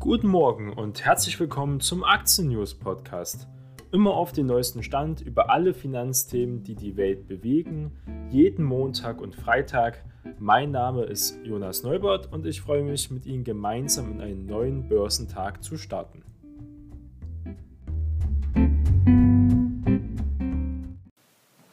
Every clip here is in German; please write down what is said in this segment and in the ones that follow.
Guten Morgen und herzlich willkommen zum Aktien News Podcast. Immer auf den neuesten Stand über alle Finanzthemen, die die Welt bewegen, jeden Montag und Freitag. Mein Name ist Jonas Neubert und ich freue mich, mit Ihnen gemeinsam in einen neuen Börsentag zu starten.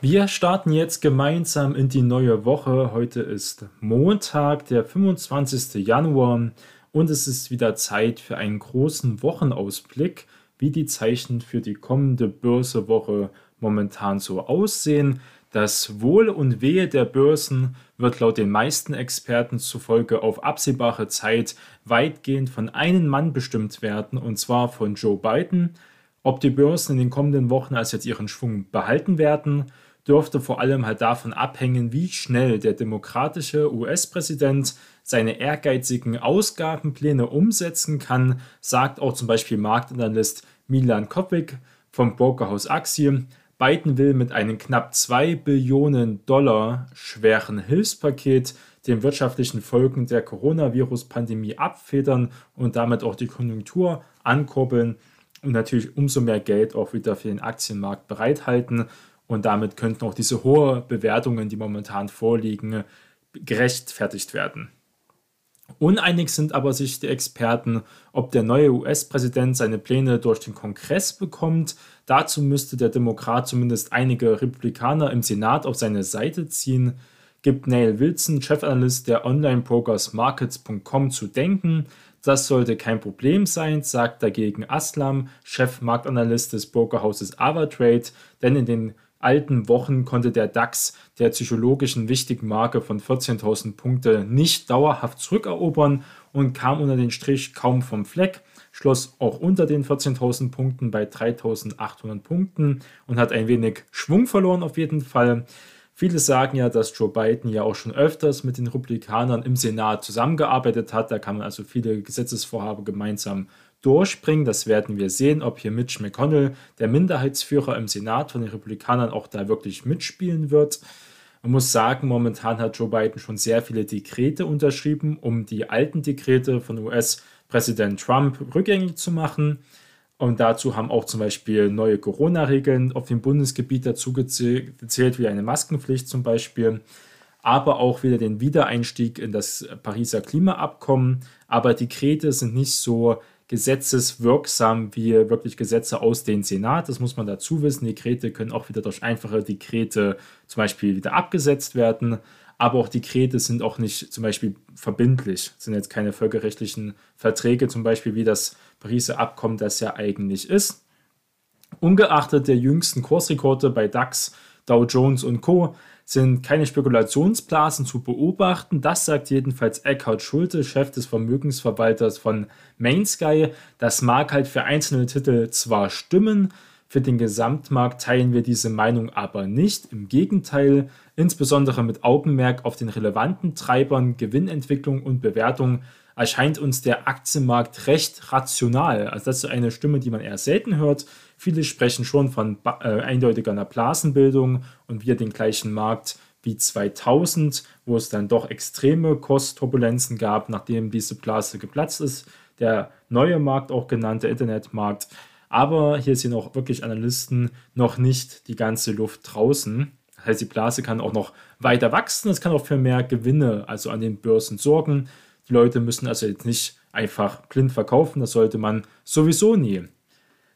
Wir starten jetzt gemeinsam in die neue Woche. Heute ist Montag, der 25. Januar. Und es ist wieder Zeit für einen großen Wochenausblick, wie die Zeichen für die kommende Börsewoche momentan so aussehen. Das Wohl und Wehe der Börsen wird laut den meisten Experten zufolge auf absehbare Zeit weitgehend von einem Mann bestimmt werden, und zwar von Joe Biden. Ob die Börsen in den kommenden Wochen also jetzt ihren Schwung behalten werden, dürfte vor allem halt davon abhängen, wie schnell der demokratische US-Präsident seine ehrgeizigen Ausgabenpläne umsetzen kann, sagt auch zum Beispiel Marktanalyst Milan Kopik vom Brokerhaus Axiom. Biden will mit einem knapp 2 Billionen Dollar schweren Hilfspaket den wirtschaftlichen Folgen der Coronavirus-Pandemie abfedern und damit auch die Konjunktur ankurbeln und natürlich umso mehr Geld auch wieder für den Aktienmarkt bereithalten. Und damit könnten auch diese hohen Bewertungen, die momentan vorliegen, gerechtfertigt werden. Uneinig sind aber sich die Experten, ob der neue US-Präsident seine Pläne durch den Kongress bekommt. Dazu müsste der Demokrat zumindest einige Republikaner im Senat auf seine Seite ziehen. Gibt Neil Wilson, Chefanalyst der Online-Brokers-Markets.com, zu denken. Das sollte kein Problem sein, sagt dagegen Aslam, Chefmarktanalyst des Brokerhauses Avatrade, denn in den alten Wochen konnte der DAX der psychologischen wichtigen Marke von 14.000 Punkte nicht dauerhaft zurückerobern und kam unter den Strich kaum vom Fleck, schloss auch unter den 14.000 Punkten bei 3.800 Punkten und hat ein wenig Schwung verloren auf jeden Fall. Viele sagen ja, dass Joe Biden ja auch schon öfters mit den Republikanern im Senat zusammengearbeitet hat. Da kann man also viele Gesetzesvorhaben gemeinsam durchbringen. Das werden wir sehen, ob hier Mitch McConnell, der Minderheitsführer im Senat von den Republikanern, auch da wirklich mitspielen wird. Man muss sagen, momentan hat Joe Biden schon sehr viele Dekrete unterschrieben, um die alten Dekrete von US-Präsident Trump rückgängig zu machen. Und dazu haben auch zum Beispiel neue Corona-Regeln auf dem Bundesgebiet dazu gezählt, wie eine Maskenpflicht zum Beispiel, aber auch wieder den Wiedereinstieg in das Pariser Klimaabkommen. Aber Dekrete sind nicht so gesetzeswirksam wie wirklich Gesetze aus dem Senat. Das muss man dazu wissen. Dekrete können auch wieder durch einfache Dekrete zum Beispiel wieder abgesetzt werden. Aber auch Dekrete sind auch nicht zum Beispiel verbindlich, sind jetzt keine völkerrechtlichen Verträge, zum Beispiel wie das Pariser Abkommen das ja eigentlich ist. Ungeachtet der jüngsten Kursrekorde bei DAX, Dow Jones und Co sind keine Spekulationsblasen zu beobachten. Das sagt jedenfalls Eckhard Schulte, Chef des Vermögensverwalters von Mainsky. Das mag halt für einzelne Titel zwar stimmen, für den Gesamtmarkt teilen wir diese Meinung aber nicht. Im Gegenteil, insbesondere mit Augenmerk auf den relevanten Treibern Gewinnentwicklung und Bewertung erscheint uns der Aktienmarkt recht rational. Also das ist eine Stimme, die man eher selten hört. Viele sprechen schon von äh, eindeutiger Blasenbildung und wir den gleichen Markt wie 2000, wo es dann doch extreme Kursturbulenzen gab, nachdem diese Blase geplatzt ist. Der neue Markt, auch genannt der Internetmarkt. Aber hier sind auch wirklich Analysten noch nicht die ganze Luft draußen. Das heißt, die Blase kann auch noch weiter wachsen. Es kann auch für mehr Gewinne, also an den Börsen sorgen. Die Leute müssen also jetzt nicht einfach blind verkaufen, das sollte man sowieso nie.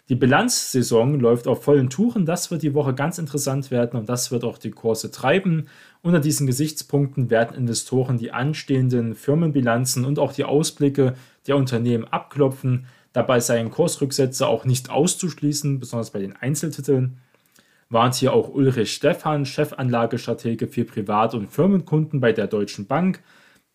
Die Bilanzsaison läuft auf vollen Touren, das wird die Woche ganz interessant werden und das wird auch die Kurse treiben. Unter diesen Gesichtspunkten werden Investoren die anstehenden Firmenbilanzen und auch die Ausblicke der Unternehmen abklopfen. Dabei seien Kursrücksätze auch nicht auszuschließen, besonders bei den Einzeltiteln. Warnt hier auch Ulrich Stephan, Chefanlagestratege für Privat- und Firmenkunden bei der Deutschen Bank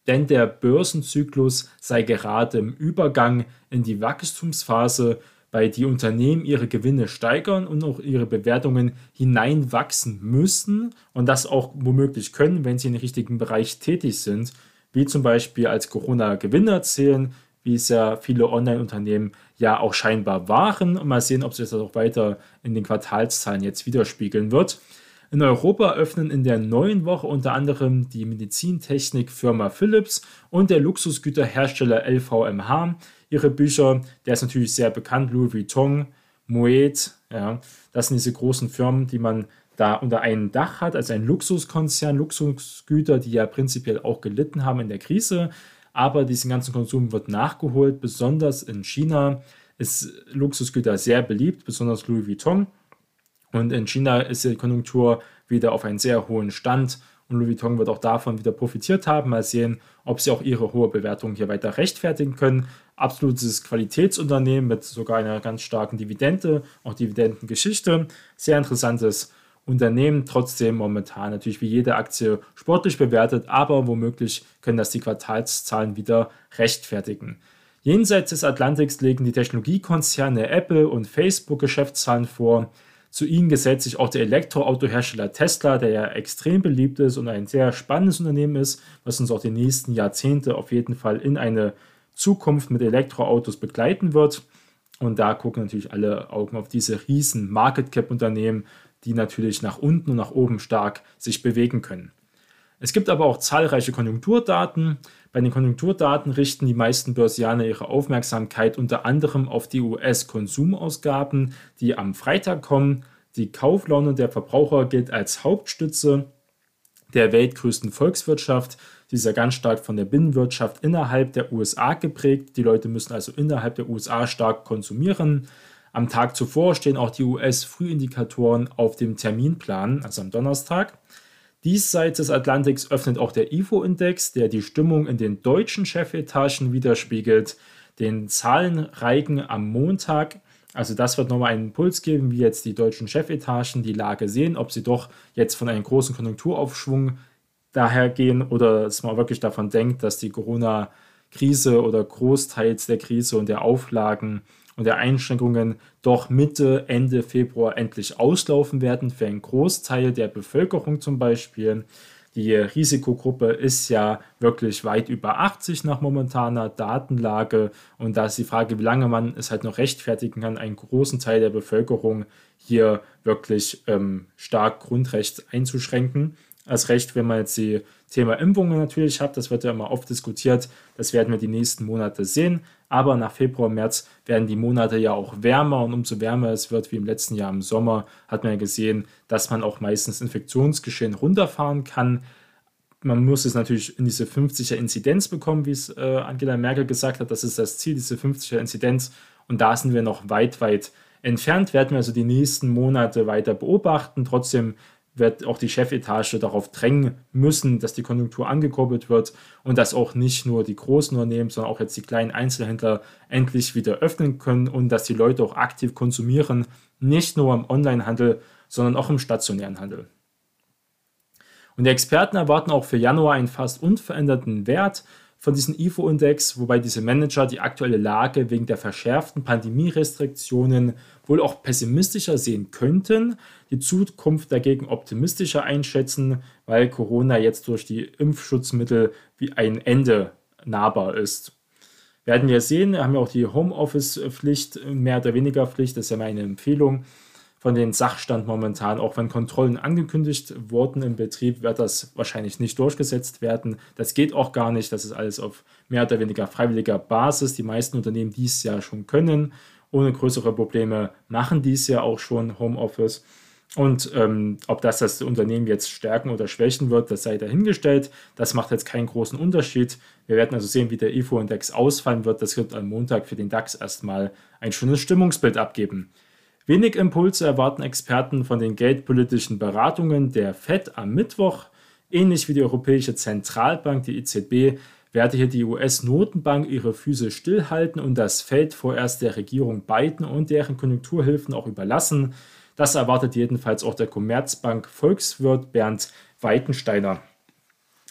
denn der Börsenzyklus sei gerade im Übergang in die Wachstumsphase, bei die Unternehmen ihre Gewinne steigern und auch ihre Bewertungen hineinwachsen müssen und das auch womöglich können, wenn sie im richtigen Bereich tätig sind, wie zum Beispiel als Corona-Gewinner zählen, wie es ja viele Online-Unternehmen ja auch scheinbar waren. Und mal sehen, ob sich das auch weiter in den Quartalszahlen jetzt widerspiegeln wird. In Europa öffnen in der neuen Woche unter anderem die Medizintechnikfirma Philips und der Luxusgüterhersteller LVMH ihre Bücher. Der ist natürlich sehr bekannt, Louis Vuitton, Moet, ja, das sind diese großen Firmen, die man da unter einem Dach hat, also ein Luxuskonzern, Luxusgüter, die ja prinzipiell auch gelitten haben in der Krise, aber diesen ganzen Konsum wird nachgeholt, besonders in China ist Luxusgüter sehr beliebt, besonders Louis Vuitton. Und in China ist die Konjunktur wieder auf einen sehr hohen Stand und Louis Vuitton wird auch davon wieder profitiert haben. Mal sehen, ob sie auch ihre hohe Bewertung hier weiter rechtfertigen können. Absolutes Qualitätsunternehmen mit sogar einer ganz starken Dividende, auch Dividendengeschichte. Sehr interessantes Unternehmen, trotzdem momentan natürlich wie jede Aktie sportlich bewertet, aber womöglich können das die Quartalszahlen wieder rechtfertigen. Jenseits des Atlantiks legen die Technologiekonzerne Apple und Facebook Geschäftszahlen vor. Zu ihnen gesellt sich auch der Elektroautohersteller Tesla, der ja extrem beliebt ist und ein sehr spannendes Unternehmen ist, was uns auch die nächsten Jahrzehnte auf jeden Fall in eine Zukunft mit Elektroautos begleiten wird. Und da gucken natürlich alle Augen auf diese riesen Market Cap Unternehmen, die natürlich nach unten und nach oben stark sich bewegen können. Es gibt aber auch zahlreiche Konjunkturdaten. Bei den Konjunkturdaten richten die meisten Börsianer ihre Aufmerksamkeit unter anderem auf die US-Konsumausgaben, die am Freitag kommen. Die Kauflaune der Verbraucher gilt als Hauptstütze der weltgrößten Volkswirtschaft. Sie ist ja ganz stark von der Binnenwirtschaft innerhalb der USA geprägt. Die Leute müssen also innerhalb der USA stark konsumieren. Am Tag zuvor stehen auch die US-Frühindikatoren auf dem Terminplan, also am Donnerstag. Diesseits des Atlantiks öffnet auch der IFO-Index, der die Stimmung in den deutschen Chefetagen widerspiegelt. Den Zahlenreigen am Montag, also das wird nochmal einen Impuls geben, wie jetzt die deutschen Chefetagen die Lage sehen, ob sie doch jetzt von einem großen Konjunkturaufschwung dahergehen oder dass man wirklich davon denkt, dass die Corona-Krise oder großteils der Krise und der Auflagen und der Einschränkungen doch Mitte, Ende Februar endlich auslaufen werden für einen Großteil der Bevölkerung zum Beispiel. Die Risikogruppe ist ja wirklich weit über 80 nach momentaner Datenlage. Und da ist die Frage, wie lange man es halt noch rechtfertigen kann, einen großen Teil der Bevölkerung hier wirklich ähm, stark Grundrecht einzuschränken. Als recht, wenn man jetzt die Thema Impfungen natürlich hat, das wird ja immer oft diskutiert, das werden wir die nächsten Monate sehen. Aber nach Februar, März werden die Monate ja auch wärmer und umso wärmer es wird wie im letzten Jahr im Sommer, hat man ja gesehen, dass man auch meistens Infektionsgeschehen runterfahren kann. Man muss es natürlich in diese 50er Inzidenz bekommen, wie es äh, Angela Merkel gesagt hat. Das ist das Ziel, diese 50er Inzidenz. Und da sind wir noch weit, weit entfernt. Werden wir also die nächsten Monate weiter beobachten. Trotzdem wird auch die Chefetage darauf drängen müssen, dass die Konjunktur angekurbelt wird und dass auch nicht nur die großen Unternehmen, sondern auch jetzt die kleinen Einzelhändler endlich wieder öffnen können und dass die Leute auch aktiv konsumieren, nicht nur im Onlinehandel, sondern auch im stationären Handel. Und die Experten erwarten auch für Januar einen fast unveränderten Wert von diesem IFO-Index, wobei diese Manager die aktuelle Lage wegen der verschärften Pandemierestriktionen wohl auch pessimistischer sehen könnten, die Zukunft dagegen optimistischer einschätzen, weil Corona jetzt durch die Impfschutzmittel wie ein Ende nahbar ist. Werden wir sehen, wir haben ja auch die Homeoffice-Pflicht, mehr oder weniger Pflicht, das ist ja meine Empfehlung von den Sachstand momentan. Auch wenn Kontrollen angekündigt wurden im Betrieb, wird das wahrscheinlich nicht durchgesetzt werden. Das geht auch gar nicht. Das ist alles auf mehr oder weniger freiwilliger Basis. Die meisten Unternehmen dies ja schon können. Ohne größere Probleme machen dies ja auch schon Homeoffice. Und ähm, ob das das Unternehmen jetzt stärken oder schwächen wird, das sei dahingestellt. Das macht jetzt keinen großen Unterschied. Wir werden also sehen, wie der IFO-Index ausfallen wird. Das wird am Montag für den DAX erstmal ein schönes Stimmungsbild abgeben. Wenig Impulse erwarten Experten von den geldpolitischen Beratungen der Fed am Mittwoch. Ähnlich wie die Europäische Zentralbank, die EZB, werde hier die US-Notenbank ihre Füße stillhalten und das Feld vorerst der Regierung Biden und deren Konjunkturhilfen auch überlassen. Das erwartet jedenfalls auch der Commerzbank Volkswirt Bernd Weitensteiner.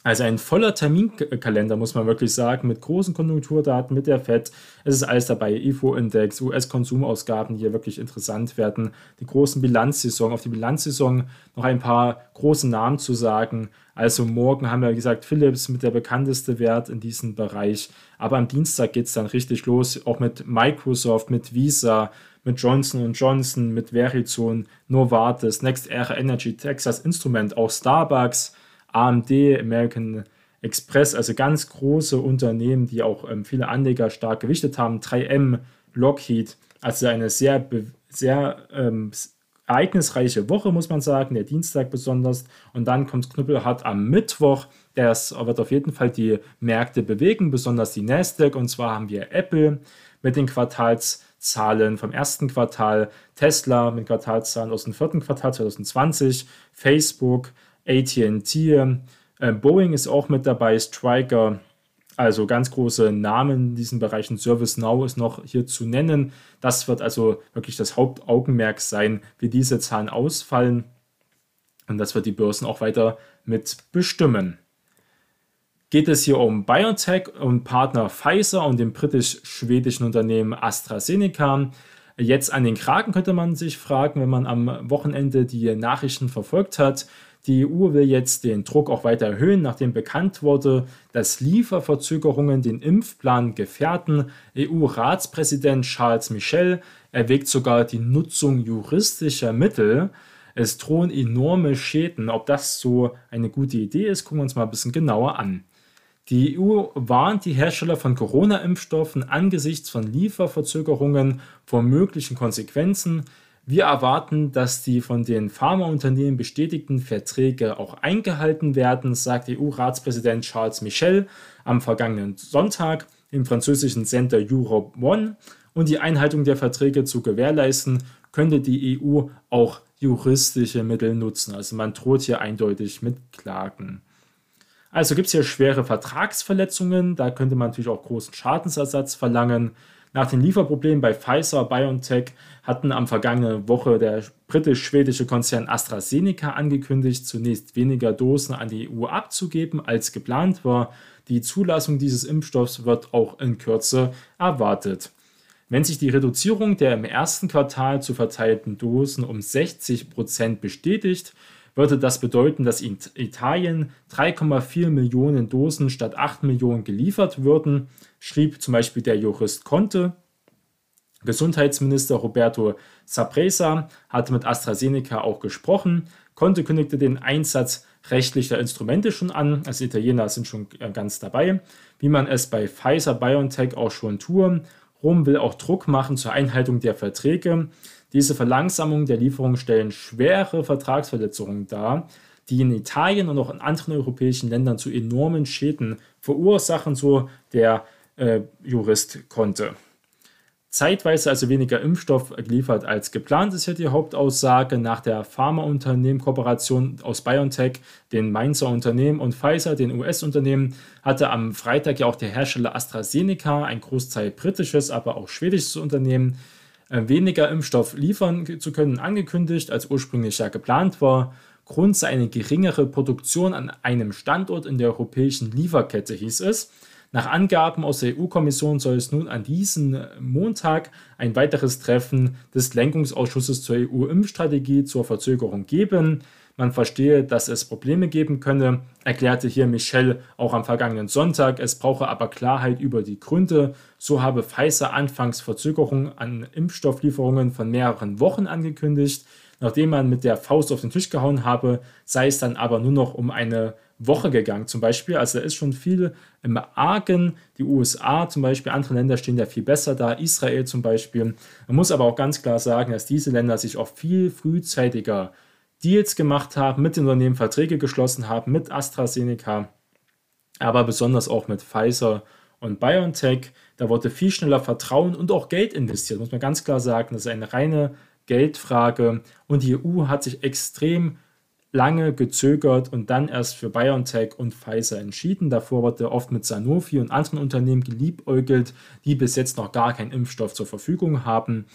Also ein voller Terminkalender, muss man wirklich sagen, mit großen Konjunkturdaten, mit der FED. Es ist alles dabei, IFO-Index, US-Konsumausgaben, die hier wirklich interessant werden. Die großen Bilanzsaison, auf die Bilanzsaison noch ein paar große Namen zu sagen. Also morgen haben wir, wie gesagt, Philips mit der bekannteste Wert in diesem Bereich. Aber am Dienstag geht es dann richtig los, auch mit Microsoft, mit Visa, mit Johnson Johnson, mit Verizon, Novartis, Next Era Energy, Texas Instrument, auch Starbucks AMD, American Express, also ganz große Unternehmen, die auch ähm, viele Anleger stark gewichtet haben, 3M, Lockheed, also eine sehr, sehr ähm, ereignisreiche Woche, muss man sagen, der Dienstag besonders. Und dann kommt Knüppelhart am Mittwoch. Das wird auf jeden Fall die Märkte bewegen, besonders die Nasdaq. Und zwar haben wir Apple mit den Quartalszahlen vom ersten Quartal, Tesla mit Quartalszahlen aus dem vierten Quartal 2020, Facebook, ATT, äh, Boeing ist auch mit dabei, Striker, also ganz große Namen in diesen Bereichen. ServiceNow ist noch hier zu nennen. Das wird also wirklich das Hauptaugenmerk sein, wie diese Zahlen ausfallen. Und das wird die Börsen auch weiter mit bestimmen. Geht es hier um BioNTech und Partner Pfizer und dem britisch-schwedischen Unternehmen AstraZeneca. Jetzt an den Kragen könnte man sich fragen, wenn man am Wochenende die Nachrichten verfolgt hat. Die EU will jetzt den Druck auch weiter erhöhen, nachdem bekannt wurde, dass Lieferverzögerungen den Impfplan gefährden. EU-Ratspräsident Charles Michel erwägt sogar die Nutzung juristischer Mittel. Es drohen enorme Schäden. Ob das so eine gute Idee ist, gucken wir uns mal ein bisschen genauer an. Die EU warnt die Hersteller von Corona-Impfstoffen angesichts von Lieferverzögerungen vor möglichen Konsequenzen. Wir erwarten, dass die von den Pharmaunternehmen bestätigten Verträge auch eingehalten werden, sagt EU-Ratspräsident Charles Michel am vergangenen Sonntag im französischen Center Europe One. Und die Einhaltung der Verträge zu gewährleisten, könnte die EU auch juristische Mittel nutzen. Also man droht hier eindeutig mit Klagen. Also gibt es hier schwere Vertragsverletzungen, da könnte man natürlich auch großen Schadensersatz verlangen. Nach den Lieferproblemen bei Pfizer BioNTech hatten am vergangenen Woche der britisch-schwedische Konzern AstraZeneca angekündigt, zunächst weniger Dosen an die EU abzugeben, als geplant war. Die Zulassung dieses Impfstoffs wird auch in Kürze erwartet. Wenn sich die Reduzierung der im ersten Quartal zu verteilten Dosen um 60 Prozent bestätigt, würde das bedeuten, dass in Italien 3,4 Millionen Dosen statt 8 Millionen geliefert würden schrieb zum Beispiel der Jurist Conte. Gesundheitsminister Roberto Sapresa hatte mit AstraZeneca auch gesprochen. Conte kündigte den Einsatz rechtlicher Instrumente schon an. Also Italiener sind schon äh, ganz dabei, wie man es bei Pfizer BioNTech auch schon tue. Rom will auch Druck machen zur Einhaltung der Verträge. Diese Verlangsamung der Lieferung stellen schwere Vertragsverletzungen dar, die in Italien und auch in anderen europäischen Ländern zu enormen Schäden verursachen, so der äh, Jurist konnte. Zeitweise also weniger Impfstoff geliefert als geplant, ist hier die Hauptaussage. Nach der Pharmaunternehmen-Kooperation aus BioNTech, den Mainzer Unternehmen und Pfizer, den US-Unternehmen, hatte am Freitag ja auch der Hersteller AstraZeneca, ein Großteil britisches, aber auch schwedisches Unternehmen, äh, weniger Impfstoff liefern zu können, angekündigt, als ursprünglich ja geplant war. Grund sei eine geringere Produktion an einem Standort in der europäischen Lieferkette, hieß es. Nach Angaben aus der EU-Kommission soll es nun an diesem Montag ein weiteres Treffen des Lenkungsausschusses zur EU-Impfstrategie zur Verzögerung geben. Man verstehe, dass es Probleme geben könne, erklärte hier Michel auch am vergangenen Sonntag. Es brauche aber Klarheit über die Gründe. So habe Pfizer anfangs Verzögerungen an Impfstofflieferungen von mehreren Wochen angekündigt. Nachdem man mit der Faust auf den Tisch gehauen habe, sei es dann aber nur noch um eine Woche gegangen zum Beispiel. Also da ist schon viel im Argen. Die USA zum Beispiel, andere Länder stehen da viel besser da. Israel zum Beispiel. Man muss aber auch ganz klar sagen, dass diese Länder sich auch viel frühzeitiger Deals gemacht haben, mit den Unternehmen Verträge geschlossen haben, mit AstraZeneca, aber besonders auch mit Pfizer und BioNTech. Da wurde viel schneller Vertrauen und auch Geld investiert, muss man ganz klar sagen. Das ist eine reine Geldfrage. Und die EU hat sich extrem lange gezögert und dann erst für BioNTech und Pfizer entschieden. Davor wurde oft mit Sanofi und anderen Unternehmen geliebäugelt, die bis jetzt noch gar keinen Impfstoff zur Verfügung haben.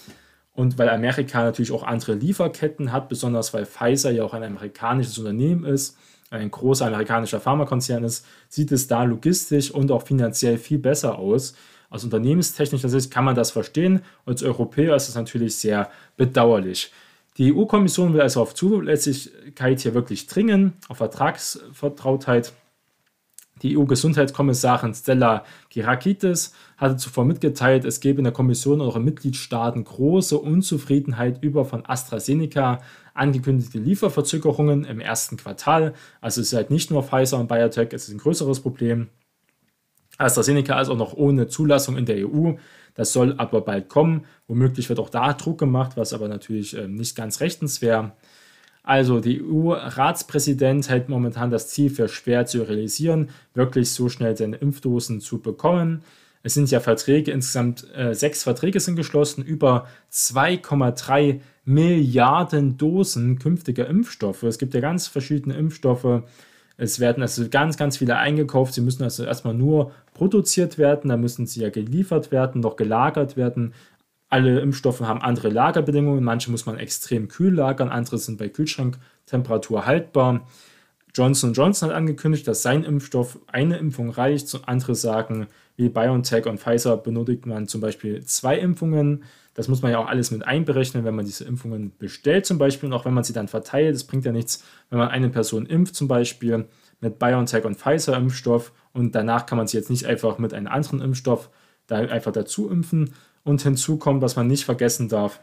Und weil Amerika natürlich auch andere Lieferketten hat, besonders weil Pfizer ja auch ein amerikanisches Unternehmen ist, ein großer amerikanischer Pharmakonzern ist, sieht es da logistisch und auch finanziell viel besser aus. Aus unternehmenstechnischer Sicht kann man das verstehen. Als Europäer ist es natürlich sehr bedauerlich. Die EU-Kommission will also auf Zuverlässigkeit hier wirklich dringen, auf Vertragsvertrautheit. Die EU-Gesundheitskommissarin Stella Kyriakides hatte zuvor mitgeteilt, es gebe in der Kommission und auch in Mitgliedstaaten große Unzufriedenheit über von AstraZeneca angekündigte Lieferverzögerungen im ersten Quartal. Also es ist halt nicht nur Pfizer und BioNTech, es ist ein größeres Problem. AstraZeneca ist auch noch ohne Zulassung in der EU. Das soll aber bald kommen. Womöglich wird auch da Druck gemacht, was aber natürlich äh, nicht ganz rechtens wäre. Also, die EU-Ratspräsident hält momentan das Ziel für schwer zu realisieren, wirklich so schnell seine Impfdosen zu bekommen. Es sind ja Verträge, insgesamt äh, sechs Verträge sind geschlossen, über 2,3 Milliarden Dosen künftiger Impfstoffe. Es gibt ja ganz verschiedene Impfstoffe. Es werden also ganz, ganz viele eingekauft. Sie müssen also erstmal nur produziert werden, dann müssen sie ja geliefert werden, noch gelagert werden. Alle Impfstoffe haben andere Lagerbedingungen. Manche muss man extrem kühl lagern, andere sind bei Kühlschranktemperatur haltbar. Johnson Johnson hat angekündigt, dass sein Impfstoff eine Impfung reicht. Andere sagen, wie BioNTech und Pfizer benötigt man zum Beispiel zwei Impfungen. Das muss man ja auch alles mit einberechnen, wenn man diese Impfungen bestellt zum Beispiel und auch wenn man sie dann verteilt. Das bringt ja nichts, wenn man eine Person impft zum Beispiel mit BioNTech und Pfizer Impfstoff und danach kann man sie jetzt nicht einfach mit einem anderen Impfstoff da einfach dazu impfen, und hinzu kommt, was man nicht vergessen darf,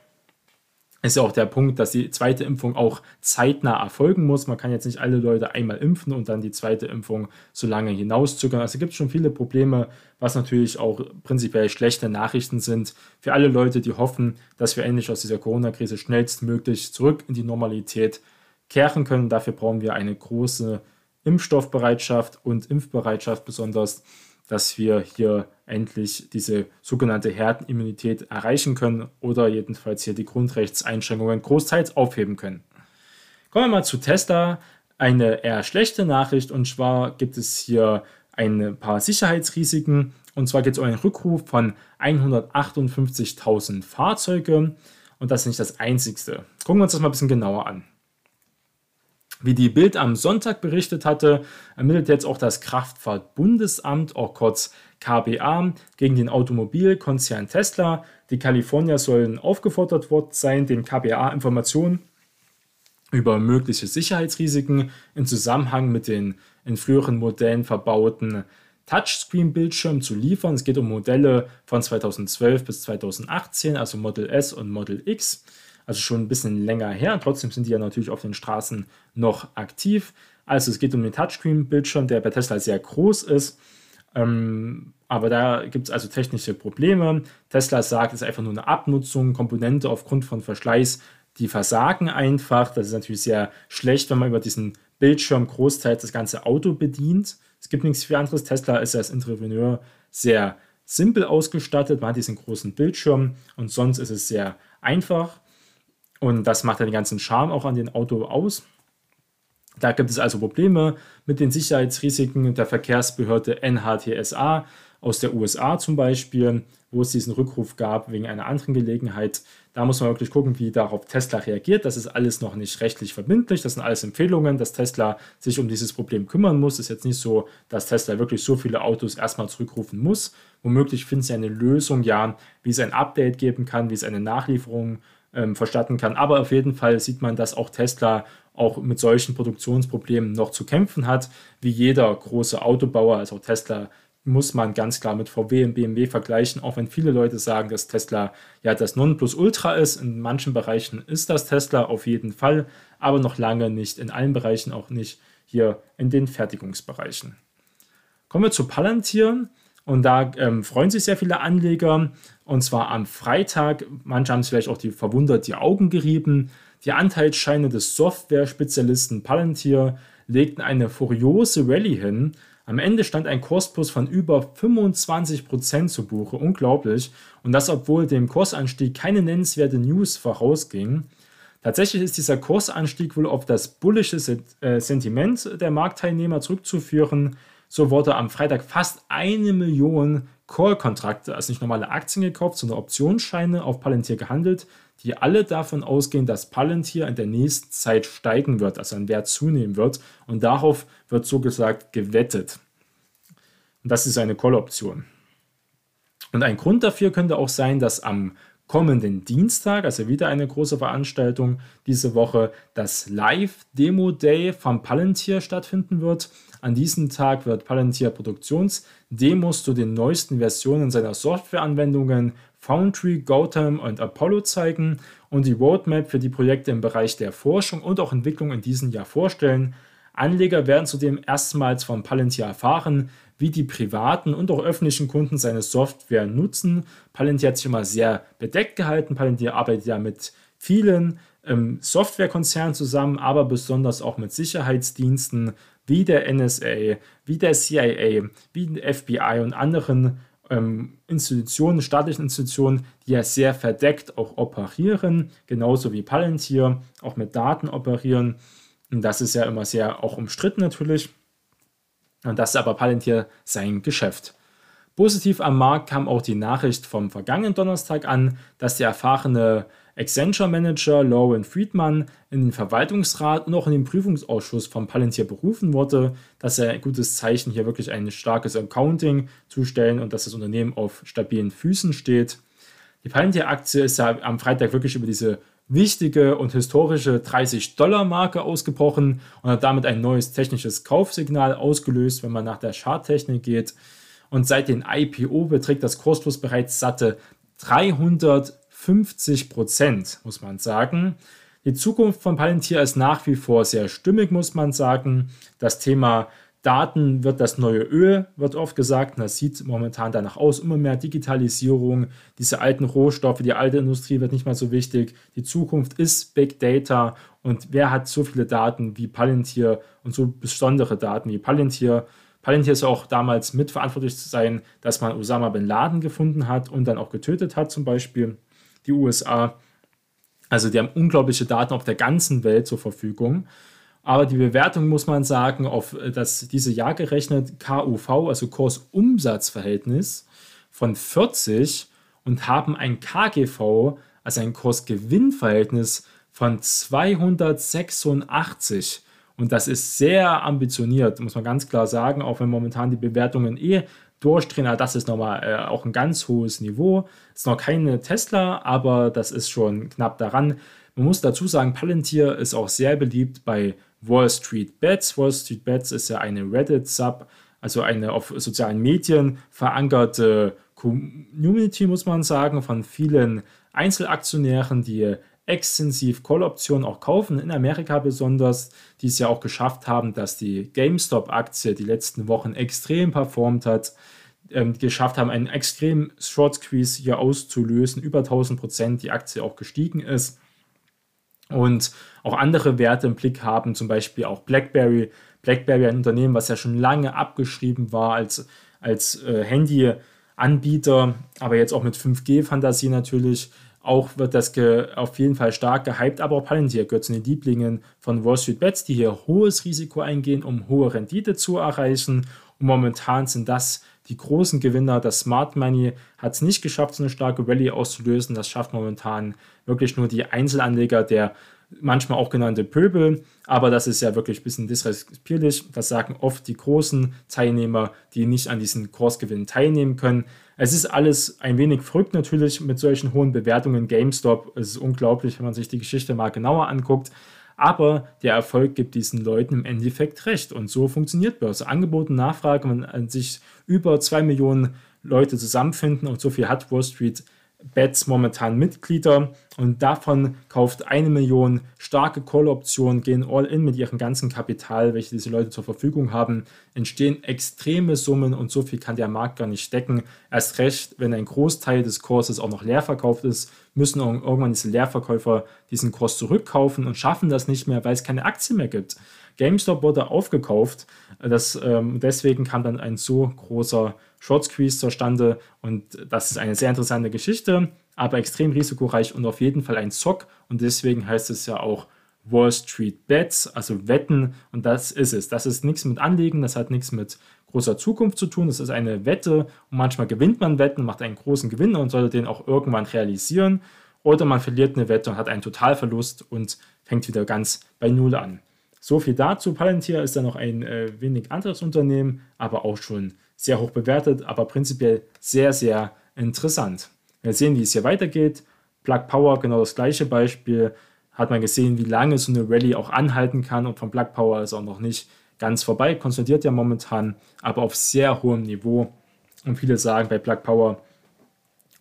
ist ja auch der Punkt, dass die zweite Impfung auch zeitnah erfolgen muss. Man kann jetzt nicht alle Leute einmal impfen und dann die zweite Impfung so lange hinauszögern. Also gibt es schon viele Probleme, was natürlich auch prinzipiell schlechte Nachrichten sind für alle Leute, die hoffen, dass wir endlich aus dieser Corona-Krise schnellstmöglich zurück in die Normalität kehren können. Dafür brauchen wir eine große Impfstoffbereitschaft und Impfbereitschaft besonders dass wir hier endlich diese sogenannte Herdenimmunität erreichen können oder jedenfalls hier die Grundrechtseinschränkungen großteils aufheben können. Kommen wir mal zu Tesla. Eine eher schlechte Nachricht und zwar gibt es hier ein paar Sicherheitsrisiken und zwar geht es um einen Rückruf von 158.000 Fahrzeuge und das ist nicht das einzigste. Gucken wir uns das mal ein bisschen genauer an. Wie die Bild am Sonntag berichtet hatte, ermittelt jetzt auch das Kraftfahrtbundesamt, auch kurz KBA, gegen den Automobilkonzern Tesla. Die Kalifornier sollen aufgefordert worden sein, den KBA Informationen über mögliche Sicherheitsrisiken im Zusammenhang mit den in früheren Modellen verbauten Touchscreen-Bildschirmen zu liefern. Es geht um Modelle von 2012 bis 2018, also Model S und Model X also schon ein bisschen länger her. Trotzdem sind die ja natürlich auf den Straßen noch aktiv. Also es geht um den Touchscreen-Bildschirm, der bei Tesla sehr groß ist. Ähm, aber da gibt es also technische Probleme. Tesla sagt, es ist einfach nur eine Abnutzung, Komponente aufgrund von Verschleiß, die versagen einfach. Das ist natürlich sehr schlecht, wenn man über diesen Bildschirm großteils das ganze Auto bedient. Es gibt nichts viel anderes. Tesla ist als Entrepreneur sehr simpel ausgestattet. Man hat diesen großen Bildschirm und sonst ist es sehr einfach. Und das macht den ganzen Charme auch an den Auto aus. Da gibt es also Probleme mit den Sicherheitsrisiken der Verkehrsbehörde NHTSA aus der USA zum Beispiel, wo es diesen Rückruf gab wegen einer anderen Gelegenheit. Da muss man wirklich gucken, wie darauf Tesla reagiert. Das ist alles noch nicht rechtlich verbindlich. Das sind alles Empfehlungen, dass Tesla sich um dieses Problem kümmern muss. Es ist jetzt nicht so, dass Tesla wirklich so viele Autos erstmal zurückrufen muss. Womöglich finden sie eine Lösung, ja, wie es ein Update geben kann, wie es eine Nachlieferung ähm, verstatten kann. Aber auf jeden Fall sieht man, dass auch Tesla auch mit solchen Produktionsproblemen noch zu kämpfen hat, wie jeder große Autobauer, also Tesla muss man ganz klar mit VW und BMW vergleichen, auch wenn viele Leute sagen, dass Tesla ja das Nonplusultra ist. In manchen Bereichen ist das Tesla auf jeden Fall, aber noch lange nicht in allen Bereichen, auch nicht hier in den Fertigungsbereichen. Kommen wir zu Palantir. Und da ähm, freuen sich sehr viele Anleger. Und zwar am Freitag. Manche haben sich vielleicht auch die verwundert die Augen gerieben. Die Anteilsscheine des Software-Spezialisten Palantir legten eine furiose Rallye hin. Am Ende stand ein Kursplus von über 25% zu Buche. Unglaublich. Und das, obwohl dem Kursanstieg keine nennenswerte News vorausging. Tatsächlich ist dieser Kursanstieg wohl auf das bullische äh, Sentiment der Marktteilnehmer zurückzuführen. So wurde am Freitag fast eine Million Call-Kontrakte, also nicht normale Aktien gekauft, sondern Optionsscheine auf Palantir gehandelt, die alle davon ausgehen, dass Palantir in der nächsten Zeit steigen wird, also ein Wert zunehmen wird. Und darauf wird so gesagt gewettet. Und das ist eine Call-Option. Und ein Grund dafür könnte auch sein, dass am kommenden Dienstag, also wieder eine große Veranstaltung diese Woche, das Live-Demo Day vom Palantir stattfinden wird. An diesem Tag wird Palantir Produktionsdemos zu den neuesten Versionen seiner Softwareanwendungen Foundry, Gotham und Apollo zeigen und die Roadmap für die Projekte im Bereich der Forschung und auch Entwicklung in diesem Jahr vorstellen. Anleger werden zudem erstmals von Palantir erfahren, wie die privaten und auch öffentlichen Kunden seine Software nutzen. Palantir hat sich immer sehr bedeckt gehalten. Palantir arbeitet ja mit vielen ähm, Softwarekonzernen zusammen, aber besonders auch mit Sicherheitsdiensten wie der NSA, wie der CIA, wie der FBI und anderen ähm, Institutionen, staatlichen Institutionen, die ja sehr verdeckt auch operieren, genauso wie Palantir auch mit Daten operieren. Und das ist ja immer sehr auch umstritten natürlich. Und das ist aber Palantir sein Geschäft. Positiv am Markt kam auch die Nachricht vom vergangenen Donnerstag an, dass der erfahrene Accenture-Manager Lauren Friedman in den Verwaltungsrat und auch in den Prüfungsausschuss von Palantir berufen wurde. Das ist ein gutes Zeichen, hier wirklich ein starkes Accounting zu stellen und dass das Unternehmen auf stabilen Füßen steht. Die Palantir-Aktie ist ja am Freitag wirklich über diese wichtige und historische 30-Dollar-Marke ausgebrochen und hat damit ein neues technisches Kaufsignal ausgelöst, wenn man nach der Charttechnik geht. Und seit dem IPO beträgt das Kursfluss bereits satte 350 Prozent, muss man sagen. Die Zukunft von Palantir ist nach wie vor sehr stimmig, muss man sagen. Das Thema Daten wird das neue Öl, wird oft gesagt. Und das sieht momentan danach aus. Immer mehr Digitalisierung, diese alten Rohstoffe, die alte Industrie wird nicht mehr so wichtig. Die Zukunft ist Big Data. Und wer hat so viele Daten wie Palantir und so besondere Daten wie Palantir? Palantir ist auch damals mitverantwortlich zu sein, dass man Osama bin Laden gefunden hat und dann auch getötet hat, zum Beispiel die USA. Also die haben unglaubliche Daten auf der ganzen Welt zur Verfügung. Aber die Bewertung muss man sagen, auf äh, das diese Jahr gerechnet KUV, also Kursumsatzverhältnis von 40 und haben ein KGV, also ein Kursgewinnverhältnis von 286. Und das ist sehr ambitioniert, muss man ganz klar sagen, auch wenn momentan die Bewertungen eh durchdrehen. Aber das ist nochmal äh, auch ein ganz hohes Niveau. Ist noch keine Tesla, aber das ist schon knapp daran. Man muss dazu sagen, Palantir ist auch sehr beliebt bei Wall Street Bets. Wall Street Bets ist ja eine Reddit-Sub, also eine auf sozialen Medien verankerte Community, muss man sagen, von vielen Einzelaktionären, die extensiv Call-Optionen auch kaufen, in Amerika besonders, die es ja auch geschafft haben, dass die GameStop-Aktie die letzten Wochen extrem performt hat, ähm, geschafft haben, einen extremen Short Squeeze hier auszulösen, über 1000 Prozent die Aktie auch gestiegen ist und auch andere Werte im Blick haben, zum Beispiel auch BlackBerry. BlackBerry, ein Unternehmen, was ja schon lange abgeschrieben war als, als äh, Handyanbieter, aber jetzt auch mit 5G-Fantasie natürlich. Auch wird das auf jeden Fall stark gehypt, aber auch Palantir gehört zu den Lieblingen von Wall Street Bets, die hier hohes Risiko eingehen, um hohe Rendite zu erreichen. Und momentan sind das die großen Gewinner. Das Smart Money hat es nicht geschafft, so eine starke Rallye auszulösen. Das schafft momentan wirklich nur die Einzelanleger, der manchmal auch genannte Pöbel, aber das ist ja wirklich ein bisschen disrespektierlich. Das sagen oft die großen Teilnehmer, die nicht an diesen Kursgewinnen teilnehmen können. Es ist alles ein wenig verrückt natürlich mit solchen hohen Bewertungen. GameStop, es ist unglaublich, wenn man sich die Geschichte mal genauer anguckt. Aber der Erfolg gibt diesen Leuten im Endeffekt recht. Und so funktioniert Börse. Angebot und Nachfrage, wenn sich über zwei Millionen Leute zusammenfinden und so viel hat Wall Street Bets momentan Mitglieder und davon kauft eine Million starke Call-Optionen, gehen all in mit ihrem ganzen Kapital, welche diese Leute zur Verfügung haben, entstehen extreme Summen und so viel kann der Markt gar nicht decken. Erst recht, wenn ein Großteil des Kurses auch noch leer verkauft ist, müssen irgendwann diese Leerverkäufer diesen Kurs zurückkaufen und schaffen das nicht mehr, weil es keine Aktien mehr gibt. GameStop wurde aufgekauft. Das, ähm, deswegen kam dann ein so großer Short Squeeze zustande und das ist eine sehr interessante Geschichte, aber extrem risikoreich und auf jeden Fall ein Zock und deswegen heißt es ja auch Wall Street Bets, also Wetten und das ist es. Das ist nichts mit Anlegen, das hat nichts mit großer Zukunft zu tun. Das ist eine Wette und manchmal gewinnt man Wetten, macht einen großen Gewinn und sollte den auch irgendwann realisieren. Oder man verliert eine Wette und hat einen Totalverlust und fängt wieder ganz bei Null an. So viel dazu. Palantir ist dann noch ein äh, wenig anderes Unternehmen, aber auch schon sehr hoch bewertet, aber prinzipiell sehr, sehr interessant. Wir sehen, wie es hier weitergeht. Plug Power, genau das gleiche Beispiel. Hat man gesehen, wie lange so eine Rallye auch anhalten kann und von Plug Power ist auch noch nicht ganz vorbei. Konsolidiert ja momentan, aber auf sehr hohem Niveau. Und viele sagen, bei Plug Power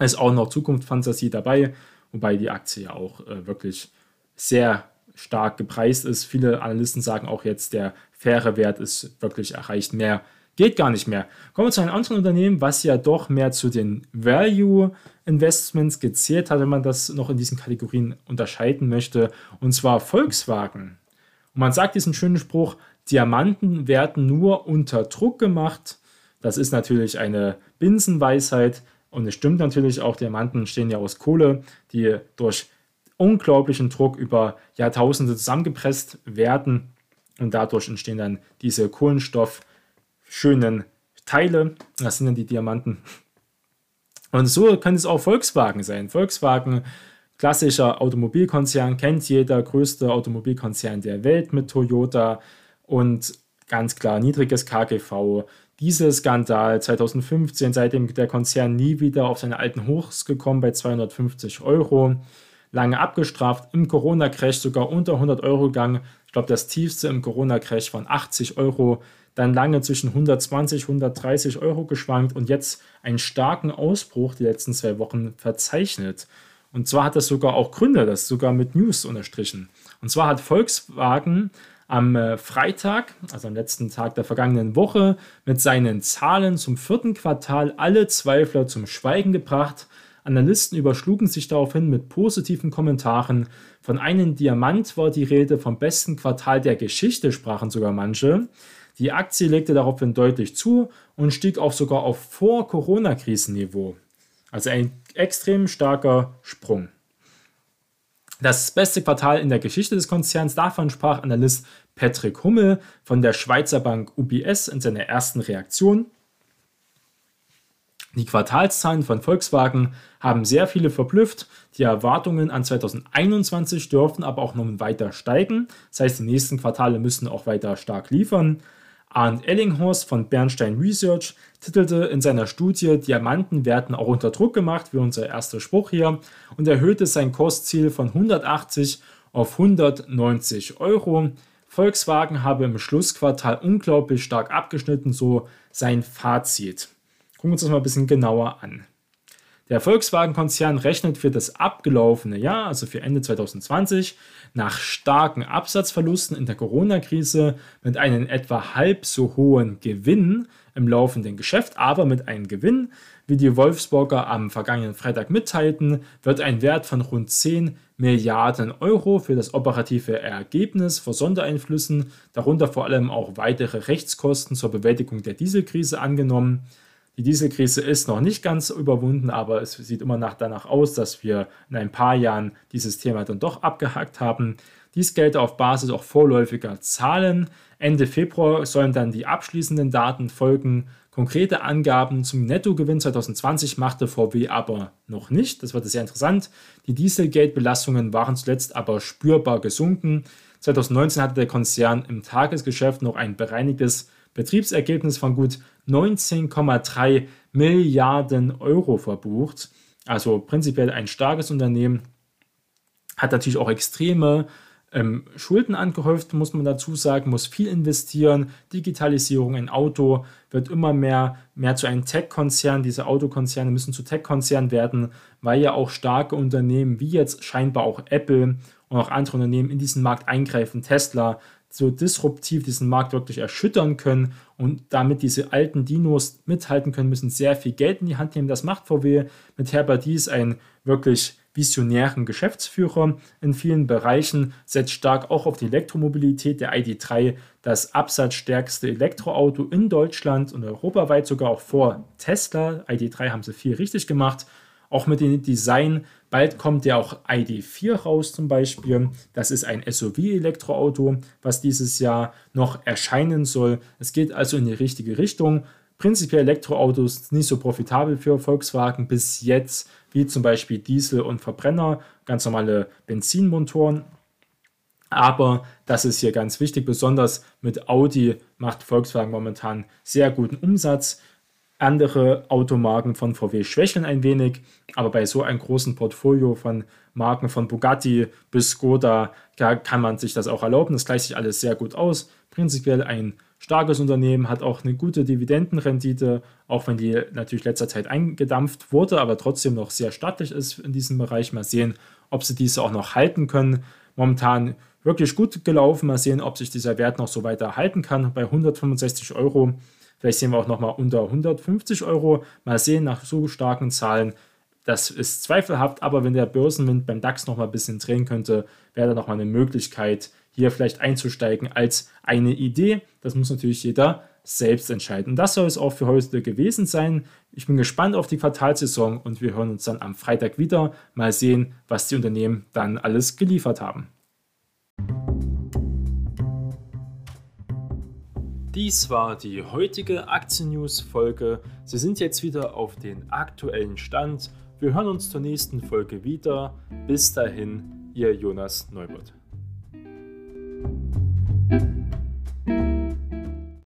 ist auch noch Zukunftsfantasie dabei, wobei die Aktie ja auch äh, wirklich sehr stark gepreist ist. Viele Analysten sagen auch jetzt, der faire Wert ist wirklich erreicht. Mehr geht gar nicht mehr. Kommen wir zu einem anderen Unternehmen, was ja doch mehr zu den Value Investments gezählt hat, wenn man das noch in diesen Kategorien unterscheiden möchte, und zwar Volkswagen. Und man sagt diesen schönen Spruch, Diamanten werden nur unter Druck gemacht. Das ist natürlich eine Binsenweisheit und es stimmt natürlich auch, Diamanten stehen ja aus Kohle, die durch unglaublichen Druck über Jahrtausende zusammengepresst werden und dadurch entstehen dann diese kohlenstoffschönen Teile. Das sind dann die Diamanten. Und so kann es auch Volkswagen sein. Volkswagen, klassischer Automobilkonzern, kennt jeder, größte Automobilkonzern der Welt mit Toyota und ganz klar niedriges KGV. Dieser Skandal 2015, seitdem der Konzern nie wieder auf seine alten Hochs gekommen bei 250 Euro lange abgestraft, im Corona-Crash sogar unter 100 Euro gegangen. Ich glaube, das tiefste im Corona-Crash von 80 Euro, dann lange zwischen 120, 130 Euro geschwankt und jetzt einen starken Ausbruch die letzten zwei Wochen verzeichnet. Und zwar hat das sogar auch Gründe, das sogar mit News unterstrichen. Und zwar hat Volkswagen am äh, Freitag, also am letzten Tag der vergangenen Woche, mit seinen Zahlen zum vierten Quartal alle Zweifler zum Schweigen gebracht. Analysten überschlugen sich daraufhin mit positiven Kommentaren. Von einem Diamant war die Rede, vom besten Quartal der Geschichte sprachen sogar manche. Die Aktie legte daraufhin deutlich zu und stieg auch sogar auf Vor-Corona-Krisenniveau. Also ein extrem starker Sprung. Das beste Quartal in der Geschichte des Konzerns, davon sprach Analyst Patrick Hummel von der Schweizer Bank UBS in seiner ersten Reaktion. Die Quartalszahlen von Volkswagen haben sehr viele verblüfft. Die Erwartungen an 2021 dürfen aber auch noch weiter steigen. Das heißt, die nächsten Quartale müssen auch weiter stark liefern. Arndt Ellinghorst von Bernstein Research titelte in seiner Studie, Diamanten werden auch unter Druck gemacht, wie unser erster Spruch hier, und erhöhte sein Kostziel von 180 auf 190 Euro. Volkswagen habe im Schlussquartal unglaublich stark abgeschnitten, so sein Fazit. Gucken wir uns das mal ein bisschen genauer an. Der Volkswagen-Konzern rechnet für das abgelaufene Jahr, also für Ende 2020, nach starken Absatzverlusten in der Corona-Krise mit einem etwa halb so hohen Gewinn im laufenden Geschäft, aber mit einem Gewinn, wie die Wolfsburger am vergangenen Freitag mitteilten, wird ein Wert von rund 10 Milliarden Euro für das operative Ergebnis vor Sondereinflüssen, darunter vor allem auch weitere Rechtskosten zur Bewältigung der Dieselkrise angenommen. Die Dieselkrise ist noch nicht ganz überwunden, aber es sieht immer nach danach aus, dass wir in ein paar Jahren dieses Thema dann doch abgehakt haben. Dies gelte auf Basis auch vorläufiger Zahlen. Ende Februar sollen dann die abschließenden Daten folgen. Konkrete Angaben zum Nettogewinn 2020 machte VW aber noch nicht. Das wird sehr interessant. Die Dieselgate-Belastungen waren zuletzt aber spürbar gesunken. 2019 hatte der Konzern im Tagesgeschäft noch ein bereinigtes Betriebsergebnis von gut 19,3 Milliarden Euro verbucht. Also prinzipiell ein starkes Unternehmen, hat natürlich auch extreme ähm, Schulden angehäuft, muss man dazu sagen, muss viel investieren. Digitalisierung, ein Auto wird immer mehr, mehr zu einem Tech-Konzern. Diese Autokonzerne müssen zu Tech-Konzernen werden, weil ja auch starke Unternehmen wie jetzt scheinbar auch Apple und auch andere Unternehmen in diesen Markt eingreifen. Tesla so disruptiv diesen Markt wirklich erschüttern können und damit diese alten Dinos mithalten können, müssen sehr viel Geld in die Hand nehmen. Das macht VW mit Herbert Dies einen wirklich visionären Geschäftsführer in vielen Bereichen, setzt stark auch auf die Elektromobilität. Der ID3, das absatzstärkste Elektroauto in Deutschland und europaweit sogar auch vor Tesla. ID3 haben sie viel richtig gemacht. Auch mit dem Design. Bald kommt ja auch ID4 raus zum Beispiel. Das ist ein SUV-Elektroauto, was dieses Jahr noch erscheinen soll. Es geht also in die richtige Richtung. Prinzipiell Elektroautos nicht so profitabel für Volkswagen bis jetzt, wie zum Beispiel Diesel und Verbrenner, ganz normale Benzinmotoren. Aber das ist hier ganz wichtig, besonders mit Audi macht Volkswagen momentan sehr guten Umsatz. Andere Automarken von VW schwächeln ein wenig, aber bei so einem großen Portfolio von Marken von Bugatti bis Skoda kann man sich das auch erlauben. Das gleicht sich alles sehr gut aus. Prinzipiell ein starkes Unternehmen, hat auch eine gute Dividendenrendite, auch wenn die natürlich letzter Zeit eingedampft wurde, aber trotzdem noch sehr stattlich ist in diesem Bereich. Mal sehen, ob sie diese auch noch halten können. Momentan wirklich gut gelaufen. Mal sehen, ob sich dieser Wert noch so weiter halten kann. Bei 165 Euro. Vielleicht sehen wir auch noch mal unter 150 Euro. Mal sehen, nach so starken Zahlen. Das ist zweifelhaft, aber wenn der Börsenwind beim DAX noch mal ein bisschen drehen könnte, wäre da noch mal eine Möglichkeit, hier vielleicht einzusteigen als eine Idee. Das muss natürlich jeder selbst entscheiden. Das soll es auch für heute gewesen sein. Ich bin gespannt auf die Quartalsaison und wir hören uns dann am Freitag wieder. Mal sehen, was die Unternehmen dann alles geliefert haben. Dies war die heutige Aktien-News-Folge. Sie sind jetzt wieder auf den aktuellen Stand. Wir hören uns zur nächsten Folge wieder. Bis dahin, Ihr Jonas Neubert.